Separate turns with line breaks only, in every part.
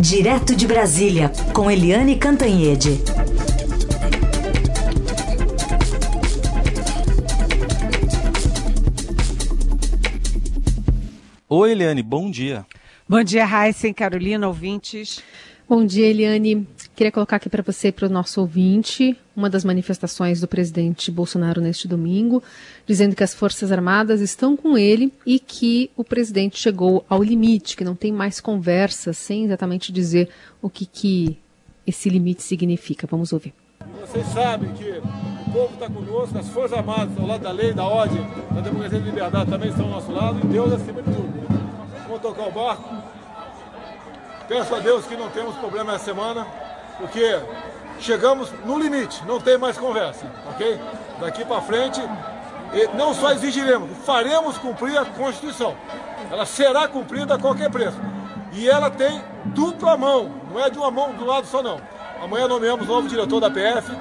Direto de Brasília, com Eliane Cantanhede.
Oi, Eliane, bom dia.
Bom dia, Raíssa Carolina, ouvintes.
Bom dia, Eliane. Queria colocar aqui para você para o nosso ouvinte uma das manifestações do presidente Bolsonaro neste domingo, dizendo que as Forças Armadas estão com ele e que o presidente chegou ao limite, que não tem mais conversa, sem exatamente dizer o que, que esse limite significa. Vamos ouvir.
Vocês sabem que o povo está conosco, as Forças Armadas ao lado da lei, da ordem, da democracia e da liberdade também estão ao nosso lado e Deus acima de tudo. Vamos tocar o barco Peço a Deus que não temos problema essa semana, porque chegamos no limite, não tem mais conversa, ok? Daqui para frente, não só exigiremos, faremos cumprir a Constituição. Ela será cumprida a qualquer preço. E ela tem dupla mão, não é de uma mão do lado só não. Amanhã nomeamos novo diretor da PF,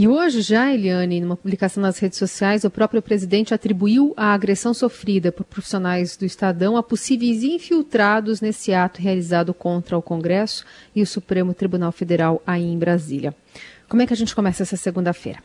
e hoje já, Eliane, numa publicação nas redes sociais, o próprio presidente atribuiu a agressão sofrida por profissionais do Estadão a possíveis infiltrados nesse ato realizado contra o Congresso e o Supremo Tribunal Federal aí em Brasília. Como é que a gente começa essa segunda-feira?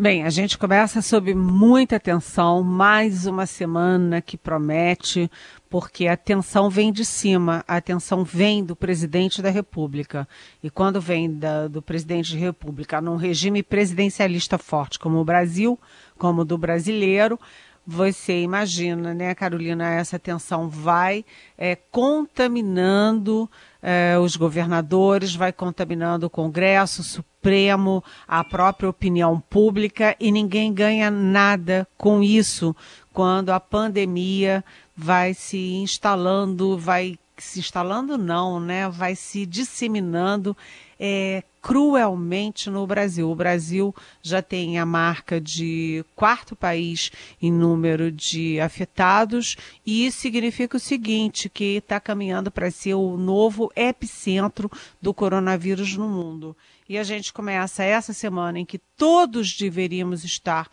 Bem, a gente começa sob muita tensão, mais uma semana que promete, porque a tensão vem de cima, a tensão vem do presidente da República. E quando vem da, do presidente da República num regime presidencialista forte como o Brasil, como o do brasileiro, você imagina, né, Carolina, essa tensão vai é, contaminando é, os governadores, vai contaminando o Congresso, Supremo, a própria opinião pública e ninguém ganha nada com isso quando a pandemia vai se instalando, vai se instalando não, né? Vai se disseminando é, cruelmente no Brasil. O Brasil já tem a marca de quarto país em número de afetados, e isso significa o seguinte: que está caminhando para ser o novo epicentro do coronavírus no mundo. E a gente começa essa semana em que todos deveríamos estar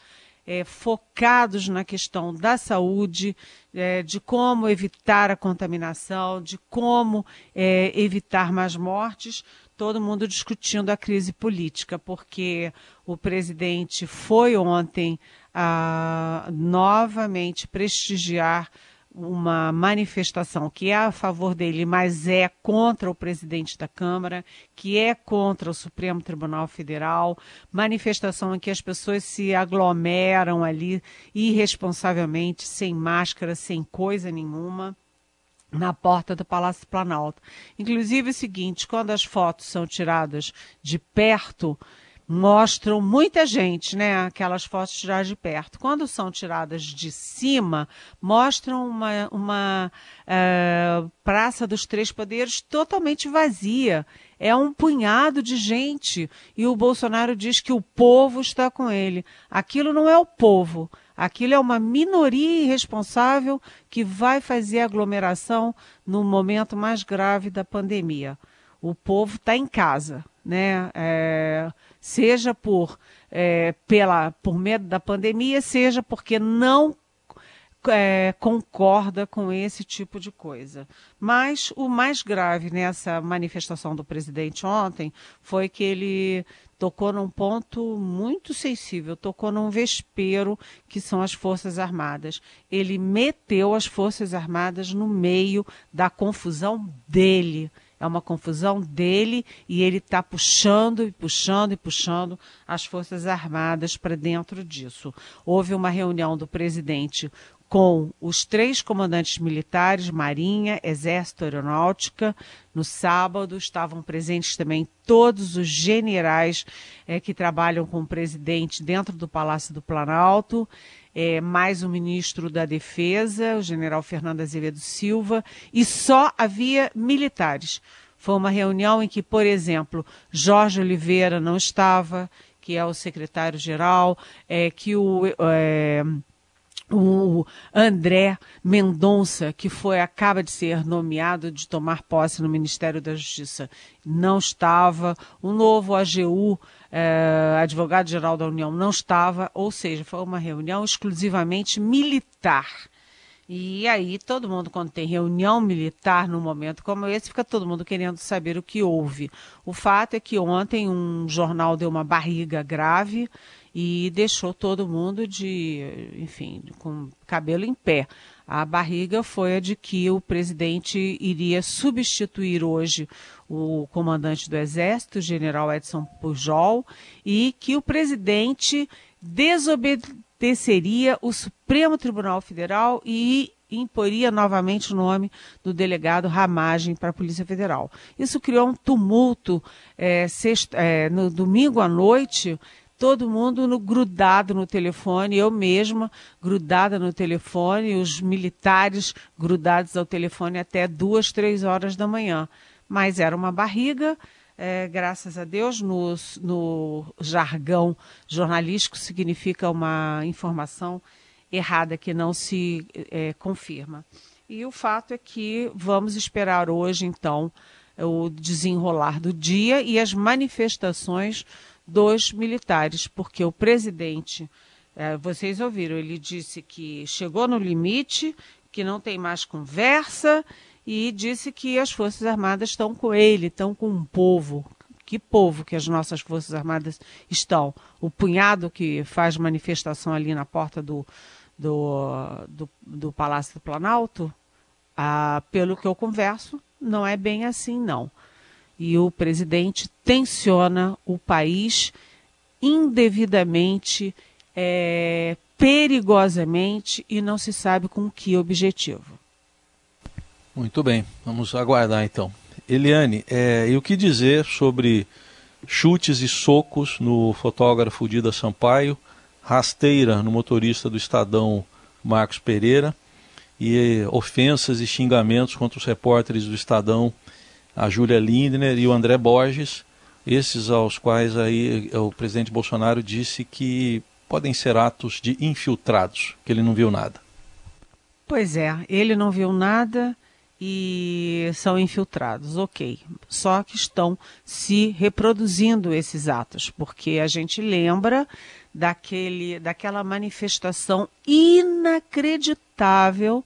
é, focados na questão da saúde, é, de como evitar a contaminação, de como é, evitar mais mortes todo mundo discutindo a crise política, porque o presidente foi ontem a novamente prestigiar uma manifestação que é a favor dele, mas é contra o presidente da Câmara, que é contra o Supremo Tribunal Federal, manifestação em que as pessoas se aglomeram ali irresponsavelmente, sem máscara, sem coisa nenhuma na porta do Palácio Planalto. Inclusive é o seguinte, quando as fotos são tiradas de perto, mostram muita gente, né? Aquelas fotos tiradas de perto. Quando são tiradas de cima, mostram uma, uma uh, Praça dos Três Poderes totalmente vazia. É um punhado de gente. E o Bolsonaro diz que o povo está com ele. Aquilo não é o povo. Aquilo é uma minoria irresponsável que vai fazer aglomeração no momento mais grave da pandemia. O povo está em casa, né? É, seja por, é, pela, por medo da pandemia, seja porque não é, concorda com esse tipo de coisa. Mas o mais grave nessa manifestação do presidente ontem foi que ele tocou num ponto muito sensível, tocou num vespeiro que são as Forças Armadas. Ele meteu as Forças Armadas no meio da confusão dele. É uma confusão dele e ele está puxando e puxando e puxando as Forças Armadas para dentro disso. Houve uma reunião do presidente com os três comandantes militares, Marinha, Exército, Aeronáutica. No sábado estavam presentes também todos os generais é, que trabalham com o presidente dentro do Palácio do Planalto, é, mais o ministro da Defesa, o general Fernando Azevedo Silva, e só havia militares. Foi uma reunião em que, por exemplo, Jorge Oliveira não estava, que é o secretário-geral, é, que o. É, o André Mendonça, que foi acaba de ser nomeado de tomar posse no Ministério da Justiça, não estava. O novo AGU, eh, advogado-geral da União, não estava. Ou seja, foi uma reunião exclusivamente militar. E aí todo mundo, quando tem reunião militar num momento como esse, fica todo mundo querendo saber o que houve. O fato é que ontem um jornal deu uma barriga grave e deixou todo mundo de, enfim, com cabelo em pé. A barriga foi a de que o presidente iria substituir hoje o comandante do Exército, general Edson Pujol, e que o presidente desobedeceria o Supremo Tribunal Federal e imporia novamente o nome do delegado Ramagem para a Polícia Federal. Isso criou um tumulto é, é, no domingo à noite todo mundo no, grudado no telefone, eu mesma grudada no telefone, os militares grudados ao telefone até duas, três horas da manhã. Mas era uma barriga, é, graças a Deus, no, no jargão jornalístico significa uma informação errada que não se é, confirma. E o fato é que vamos esperar hoje, então, o desenrolar do dia e as manifestações dos militares, porque o presidente, é, vocês ouviram, ele disse que chegou no limite, que não tem mais conversa e disse que as Forças Armadas estão com ele, estão com um povo. Que povo que as nossas Forças Armadas estão? O punhado que faz manifestação ali na porta do, do, do, do Palácio do Planalto? Ah, pelo que eu converso, não é bem assim, não e o presidente tensiona o país indevidamente, é, perigosamente e não se sabe com que objetivo.
Muito bem, vamos aguardar então. Eliane, é, e o que dizer sobre chutes e socos no fotógrafo Dida Sampaio, rasteira no motorista do Estadão Marcos Pereira e ofensas e xingamentos contra os repórteres do Estadão a Júlia Lindner e o André Borges, esses aos quais aí o presidente Bolsonaro disse que podem ser atos de infiltrados, que ele não viu nada.
Pois é, ele não viu nada e são infiltrados, ok. Só que estão se reproduzindo esses atos, porque a gente lembra daquele, daquela manifestação inacreditável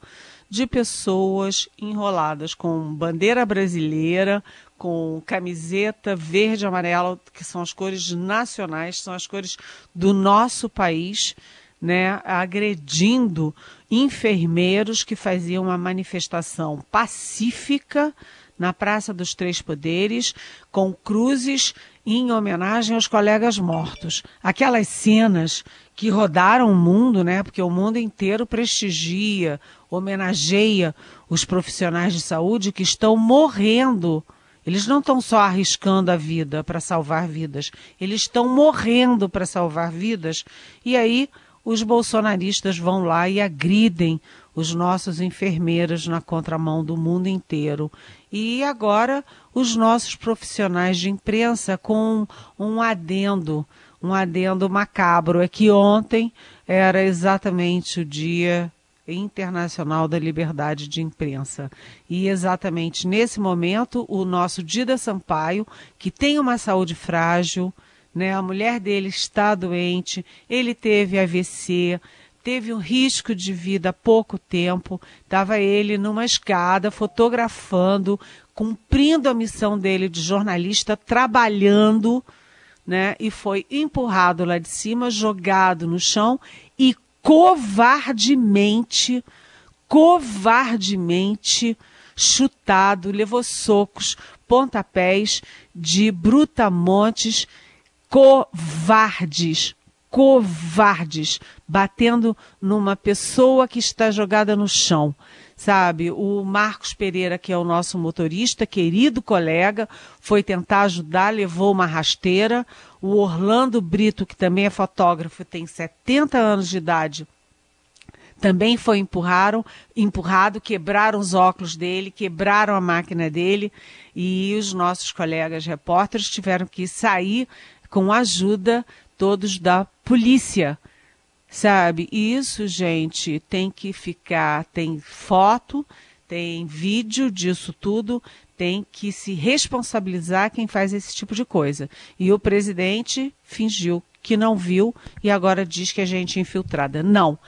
de pessoas enroladas com bandeira brasileira, com camiseta verde e amarela, que são as cores nacionais, são as cores do nosso país, né, agredindo enfermeiros que faziam uma manifestação pacífica na Praça dos Três Poderes, com cruzes em homenagem aos colegas mortos. Aquelas cenas que rodaram o mundo, né? Porque o mundo inteiro prestigia, homenageia os profissionais de saúde que estão morrendo. Eles não estão só arriscando a vida para salvar vidas, eles estão morrendo para salvar vidas. E aí os bolsonaristas vão lá e agridem os nossos enfermeiros na contramão do mundo inteiro. E agora os nossos profissionais de imprensa com um adendo um adendo macabro, é que ontem era exatamente o Dia Internacional da Liberdade de Imprensa. E exatamente nesse momento, o nosso Dida Sampaio, que tem uma saúde frágil, né, a mulher dele está doente, ele teve AVC, teve um risco de vida há pouco tempo, estava ele numa escada fotografando, cumprindo a missão dele de jornalista, trabalhando né? E foi empurrado lá de cima, jogado no chão e covardemente, covardemente chutado, levou socos, pontapés de brutamontes covardes, covardes, batendo numa pessoa que está jogada no chão sabe? O Marcos Pereira, que é o nosso motorista, querido colega, foi tentar ajudar, levou uma rasteira. O Orlando Brito, que também é fotógrafo, tem 70 anos de idade, também foi empurraram, empurrado, quebraram os óculos dele, quebraram a máquina dele e os nossos colegas repórteres tiveram que sair com ajuda todos da polícia sabe? Isso, gente, tem que ficar, tem foto, tem vídeo disso tudo, tem que se responsabilizar quem faz esse tipo de coisa. E o presidente fingiu que não viu e agora diz que a gente é infiltrada. Não.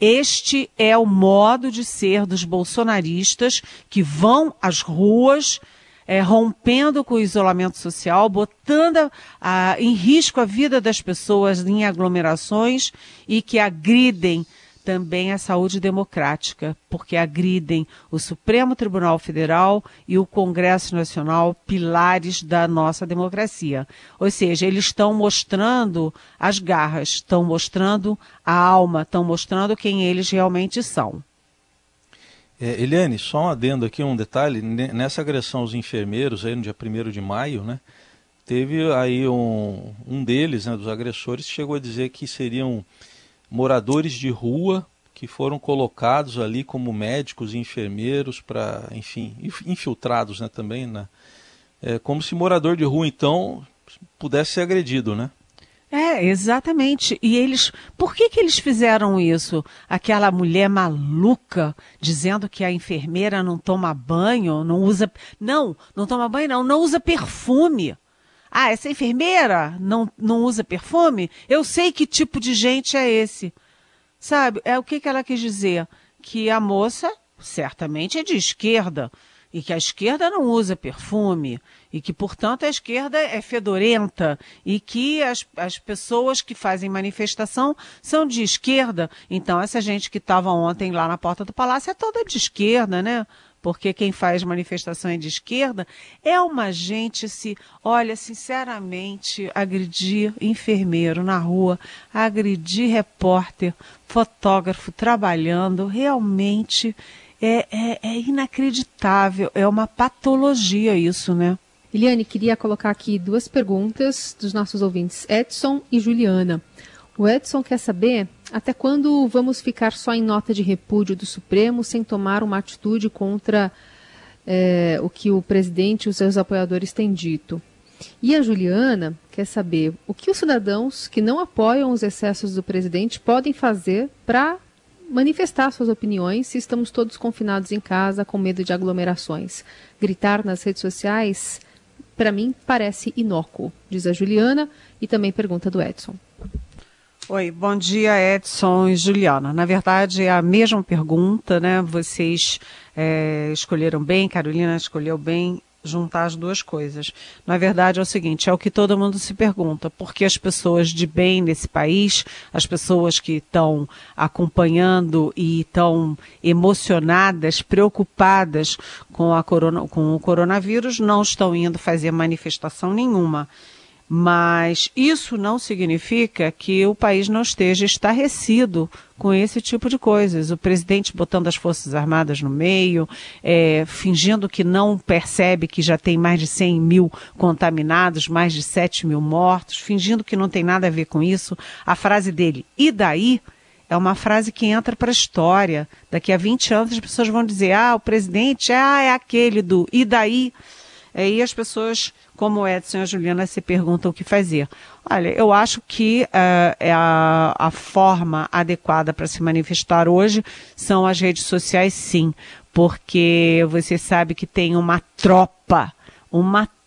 Este é o modo de ser dos bolsonaristas que vão às ruas é, rompendo com o isolamento social, botando a, em risco a vida das pessoas em aglomerações e que agridem também a saúde democrática, porque agridem o Supremo Tribunal Federal e o Congresso Nacional, pilares da nossa democracia. Ou seja, eles estão mostrando as garras, estão mostrando a alma, estão mostrando quem eles realmente são.
É, Eliane, só um adendo aqui, um detalhe, nessa agressão aos enfermeiros aí no dia 1 de maio, né, teve aí um, um deles, né, dos agressores, chegou a dizer que seriam moradores de rua que foram colocados ali como médicos e enfermeiros para, enfim, infiltrados né, também, né, é, como se morador de rua, então, pudesse ser agredido, né?
É, exatamente. E eles, por que que eles fizeram isso? Aquela mulher maluca dizendo que a enfermeira não toma banho, não usa, não, não toma banho não, não usa perfume. Ah, essa enfermeira não, não usa perfume? Eu sei que tipo de gente é esse. Sabe? É o que que ela quis dizer? Que a moça certamente é de esquerda e que a esquerda não usa perfume e que, portanto, a esquerda é fedorenta e que as, as pessoas que fazem manifestação são de esquerda. Então, essa gente que estava ontem lá na porta do palácio é toda de esquerda, né? Porque quem faz manifestação é de esquerda, é uma gente se, olha, sinceramente, agredir enfermeiro na rua, agredir repórter, fotógrafo trabalhando, realmente é, é, é inacreditável, é uma patologia isso, né?
Eliane, queria colocar aqui duas perguntas dos nossos ouvintes, Edson e Juliana. O Edson quer saber até quando vamos ficar só em nota de repúdio do Supremo sem tomar uma atitude contra é, o que o presidente e os seus apoiadores têm dito. E a Juliana quer saber o que os cidadãos que não apoiam os excessos do presidente podem fazer para manifestar suas opiniões se estamos todos confinados em casa com medo de aglomerações. Gritar nas redes sociais para mim parece inócuo, diz a Juliana e também pergunta do Edson.
Oi, bom dia Edson e Juliana. Na verdade é a mesma pergunta, né? Vocês é, escolheram bem, Carolina escolheu bem juntar as duas coisas. Na verdade, é o seguinte: é o que todo mundo se pergunta. Por que as pessoas de bem nesse país, as pessoas que estão acompanhando e estão emocionadas, preocupadas com, corona, com o coronavírus, não estão indo fazer manifestação nenhuma? Mas isso não significa que o país não esteja estarrecido com esse tipo de coisas. O presidente botando as Forças Armadas no meio, é, fingindo que não percebe que já tem mais de 100 mil contaminados, mais de 7 mil mortos, fingindo que não tem nada a ver com isso. A frase dele, e daí? É uma frase que entra para a história. Daqui a 20 anos as pessoas vão dizer: ah, o presidente ah, é aquele do e daí? Aí as pessoas como o Edson e a Juliana se perguntam o que fazer. Olha, eu acho que uh, a, a forma adequada para se manifestar hoje são as redes sociais, sim, porque você sabe que tem uma tropa, uma tropa,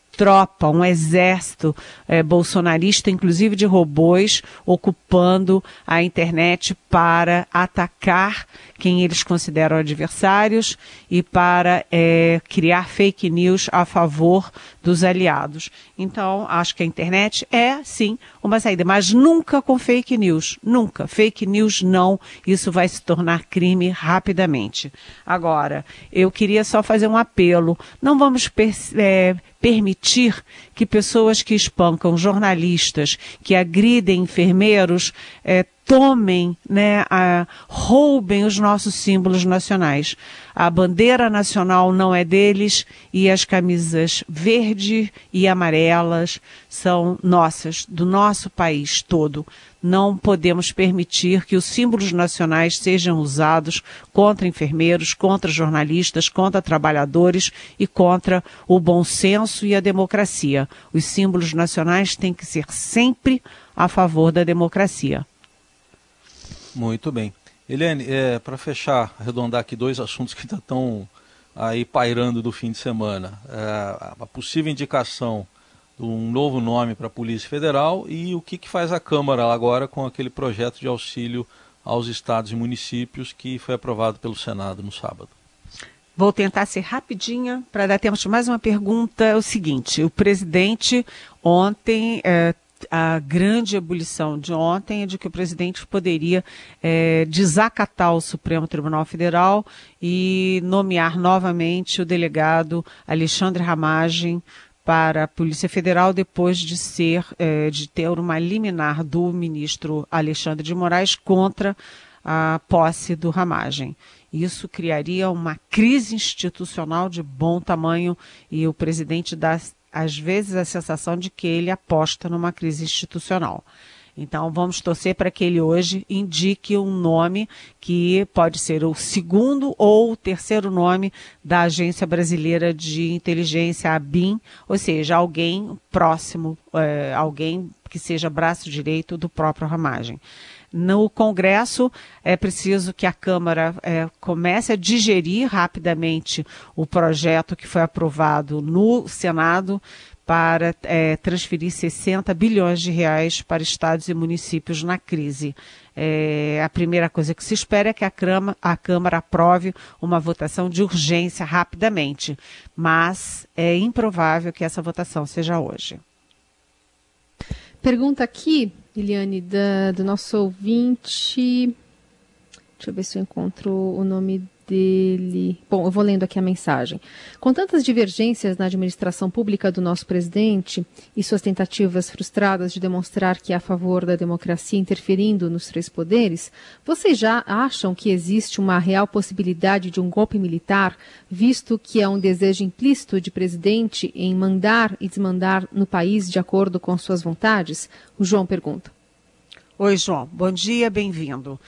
um exército é, bolsonarista, inclusive de robôs, ocupando a internet para atacar quem eles consideram adversários e para é, criar fake news a favor dos aliados. Então, acho que a internet é, sim, uma saída, mas nunca com fake news. Nunca. Fake news não. Isso vai se tornar crime rapidamente. Agora, eu queria só fazer um apelo. Não vamos é, permitir que pessoas que espancam jornalistas, que agridem enfermeiros, é, tomem, né, a, roubem os nossos símbolos nacionais. A bandeira nacional não é deles e as camisas verde e amarelas são nossas, do nosso país todo. Não podemos permitir que os símbolos nacionais sejam usados contra enfermeiros, contra jornalistas, contra trabalhadores e contra o bom senso e a democracia. Os símbolos nacionais têm que ser sempre a favor da democracia.
Muito bem. Helene, é, para fechar, arredondar aqui dois assuntos que estão aí pairando do fim de semana. É, a possível indicação de um novo nome para a Polícia Federal e o que, que faz a Câmara agora com aquele projeto de auxílio aos estados e municípios que foi aprovado pelo Senado no sábado.
Vou tentar ser rapidinha para dar tempo de mais uma pergunta. É o seguinte: o presidente ontem é, a grande ebulição de ontem é de que o presidente poderia é, desacatar o Supremo Tribunal Federal e nomear novamente o delegado Alexandre Ramagem para a Polícia Federal depois de ser é, de ter uma liminar do ministro Alexandre de Moraes contra a posse do Ramagem. Isso criaria uma crise institucional de bom tamanho e o presidente dá às vezes, a sensação de que ele aposta numa crise institucional. Então, vamos torcer para que ele hoje indique um nome que pode ser o segundo ou o terceiro nome da Agência Brasileira de Inteligência, a BIM, ou seja, alguém próximo, é, alguém que seja braço direito do próprio Ramagem. No Congresso, é preciso que a Câmara é, comece a digerir rapidamente o projeto que foi aprovado no Senado para é, transferir 60 bilhões de reais para estados e municípios na crise. É, a primeira coisa que se espera é que a, Câmara, a Câmara aprove uma votação de urgência rapidamente, mas é improvável que essa votação seja hoje.
Pergunta aqui, Eliane, da, do nosso ouvinte. Deixa eu ver se eu encontro o nome dele. Bom, eu vou lendo aqui a mensagem. Com tantas divergências na administração pública do nosso presidente e suas tentativas frustradas de demonstrar que é a favor da democracia interferindo nos três poderes, vocês já acham que existe uma real possibilidade de um golpe militar, visto que é um desejo implícito de presidente em mandar e desmandar no país de acordo com suas vontades? O João pergunta.
Oi, João. Bom dia, bem-vindo.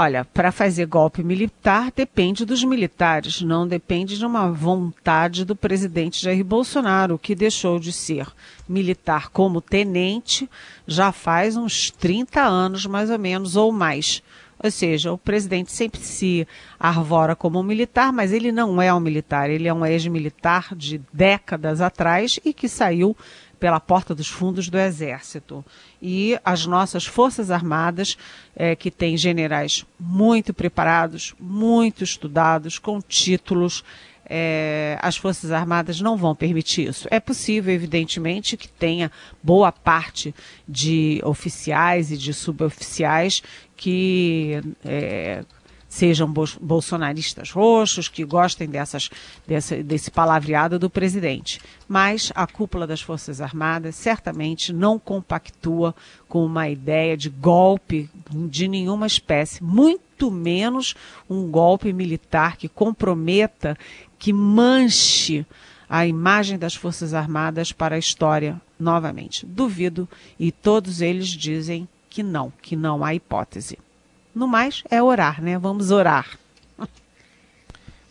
Olha, para fazer golpe militar depende dos militares, não depende de uma vontade do presidente Jair Bolsonaro, que deixou de ser militar como tenente já faz uns 30 anos, mais ou menos, ou mais. Ou seja, o presidente sempre se arvora como um militar, mas ele não é um militar, ele é um ex-militar de décadas atrás e que saiu pela porta dos fundos do Exército. E as nossas Forças Armadas, é, que têm generais muito preparados, muito estudados, com títulos, é, as Forças Armadas não vão permitir isso. É possível, evidentemente, que tenha boa parte de oficiais e de suboficiais que é, sejam bolsonaristas roxos, que gostem dessas, dessa, desse palavreado do presidente. Mas a cúpula das Forças Armadas certamente não compactua com uma ideia de golpe de nenhuma espécie, muito menos um golpe militar que comprometa, que manche a imagem das Forças Armadas para a história novamente. Duvido e todos eles dizem que não, que não há hipótese. No mais, é orar, né? Vamos orar.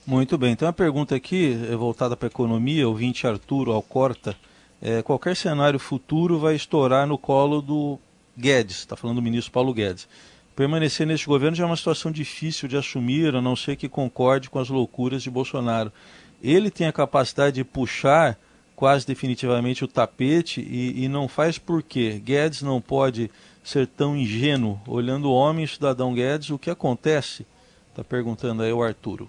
Muito bem. Então a pergunta aqui é voltada para a economia, o ouvinte Arturo Alcorta. É, qualquer cenário futuro vai estourar no colo do Guedes, está falando do ministro Paulo Guedes. Permanecer neste governo já é uma situação difícil de assumir, a não ser que concorde com as loucuras de Bolsonaro. Ele tem a capacidade de puxar quase definitivamente o tapete e, e não faz por quê? Guedes não pode ser tão ingênuo, olhando o homem, cidadão Guedes, o que acontece? Está perguntando aí o Arturo.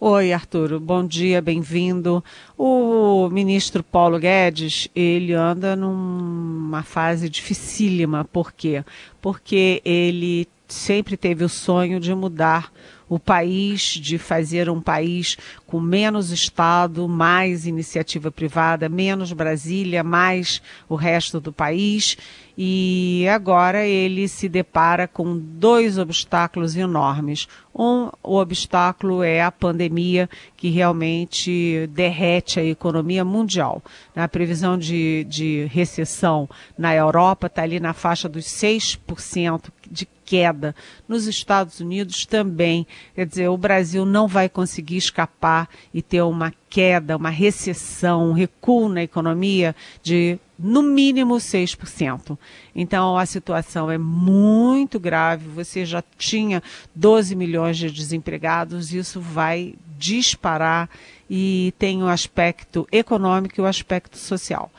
Oi, Arturo. Bom dia, bem-vindo. O ministro Paulo Guedes, ele anda numa fase dificílima. Por quê? Porque ele sempre teve o sonho de mudar o país, de fazer um país com menos Estado, mais iniciativa privada, menos Brasília, mais o resto do país. E agora ele se depara com dois obstáculos enormes. Um, o obstáculo é a pandemia, que realmente derrete a economia mundial. A previsão de, de recessão na Europa está ali na faixa dos 6% de queda. Nos Estados Unidos também. Quer dizer, o Brasil não vai conseguir escapar e ter uma queda, uma recessão, um recuo na economia de no mínimo 6%. Então a situação é muito grave. Você já tinha 12 milhões de desempregados, isso vai disparar e tem o aspecto econômico e o aspecto social.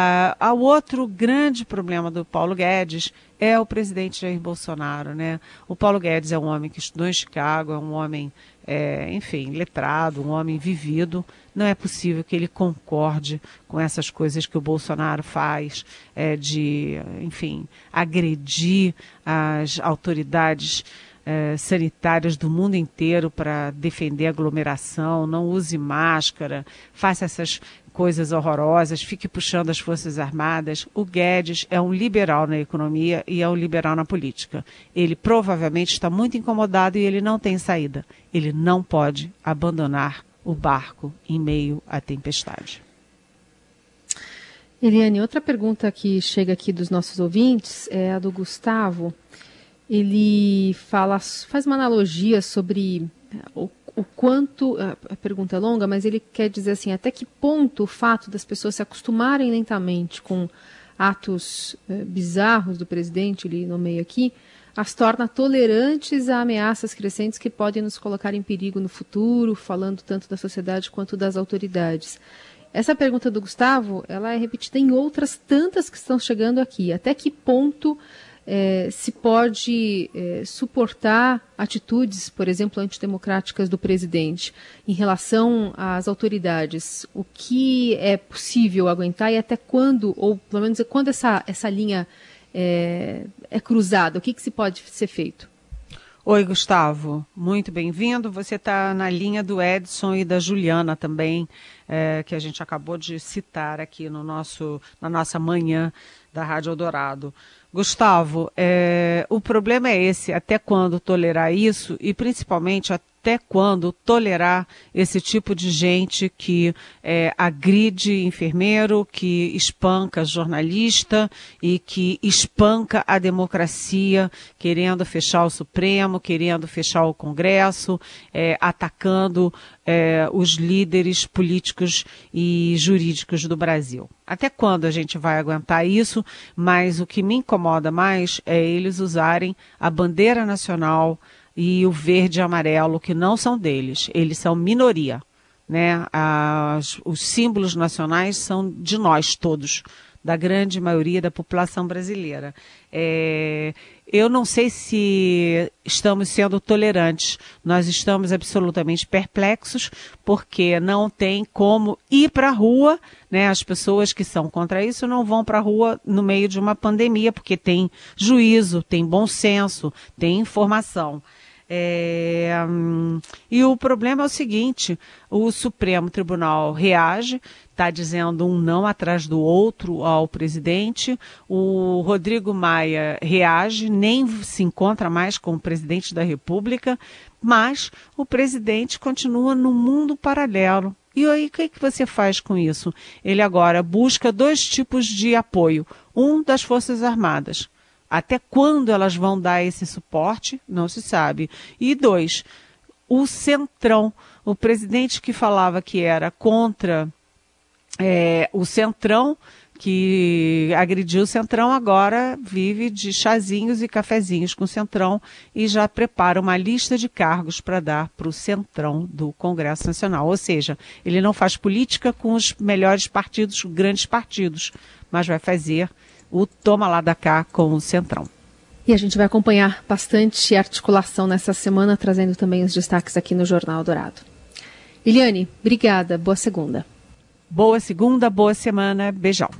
Ah, o outro grande problema do Paulo Guedes é o presidente Jair Bolsonaro. Né? O Paulo Guedes é um homem que estudou em Chicago, é um homem, é, enfim, letrado, um homem vivido. Não é possível que ele concorde com essas coisas que o Bolsonaro faz, é, de, enfim, agredir as autoridades é, sanitárias do mundo inteiro para defender aglomeração, não use máscara, faça essas coisas horrorosas, fique puxando as Forças Armadas. O Guedes é um liberal na economia e é um liberal na política. Ele provavelmente está muito incomodado e ele não tem saída. Ele não pode abandonar o barco em meio à tempestade.
Eliane, outra pergunta que chega aqui dos nossos ouvintes é a do Gustavo. Ele fala, faz uma analogia sobre o o quanto. A pergunta é longa, mas ele quer dizer assim: até que ponto o fato das pessoas se acostumarem lentamente com atos eh, bizarros do presidente, ele nomeia aqui, as torna tolerantes a ameaças crescentes que podem nos colocar em perigo no futuro, falando tanto da sociedade quanto das autoridades. Essa pergunta do Gustavo, ela é repetida em outras tantas que estão chegando aqui. Até que ponto é, se pode é, suportar atitudes, por exemplo, antidemocráticas do presidente em relação às autoridades? O que é possível aguentar e até quando, ou pelo menos quando essa, essa linha é, é cruzada? O que, que se pode ser feito?
Oi, Gustavo, muito bem-vindo. Você está na linha do Edson e da Juliana também, é, que a gente acabou de citar aqui no nosso, na nossa manhã da Rádio Eldorado. Gustavo, é, o problema é esse: até quando tolerar isso e principalmente até quando tolerar esse tipo de gente que é, agride enfermeiro, que espanca jornalista e que espanca a democracia, querendo fechar o Supremo, querendo fechar o Congresso, é, atacando é, os líderes políticos e jurídicos do Brasil. Até quando a gente vai aguentar isso? Mas o que me incomoda mais é eles usarem a bandeira nacional e o verde e amarelo, que não são deles, eles são minoria. Né? As, os símbolos nacionais são de nós todos da grande maioria da população brasileira. É, eu não sei se estamos sendo tolerantes, nós estamos absolutamente perplexos, porque não tem como ir para a rua, né? As pessoas que são contra isso não vão para a rua no meio de uma pandemia, porque tem juízo, tem bom senso, tem informação. É, hum, e o problema é o seguinte: o Supremo Tribunal reage, está dizendo um não atrás do outro ao presidente. O Rodrigo Maia reage, nem se encontra mais com o presidente da República, mas o presidente continua no mundo paralelo. E aí, o que, que você faz com isso? Ele agora busca dois tipos de apoio: um das Forças Armadas até quando elas vão dar esse suporte, não se sabe. E dois, o Centrão, o presidente que falava que era contra é, o Centrão, que agrediu o Centrão, agora vive de chazinhos e cafezinhos com o Centrão e já prepara uma lista de cargos para dar para o Centrão do Congresso Nacional. Ou seja, ele não faz política com os melhores partidos, grandes partidos, mas vai fazer o toma lá da cá com o Centrão.
E a gente vai acompanhar bastante articulação nessa semana, trazendo também os destaques aqui no Jornal Dourado. Eliane, obrigada. Boa segunda.
Boa segunda, boa semana. Beijão.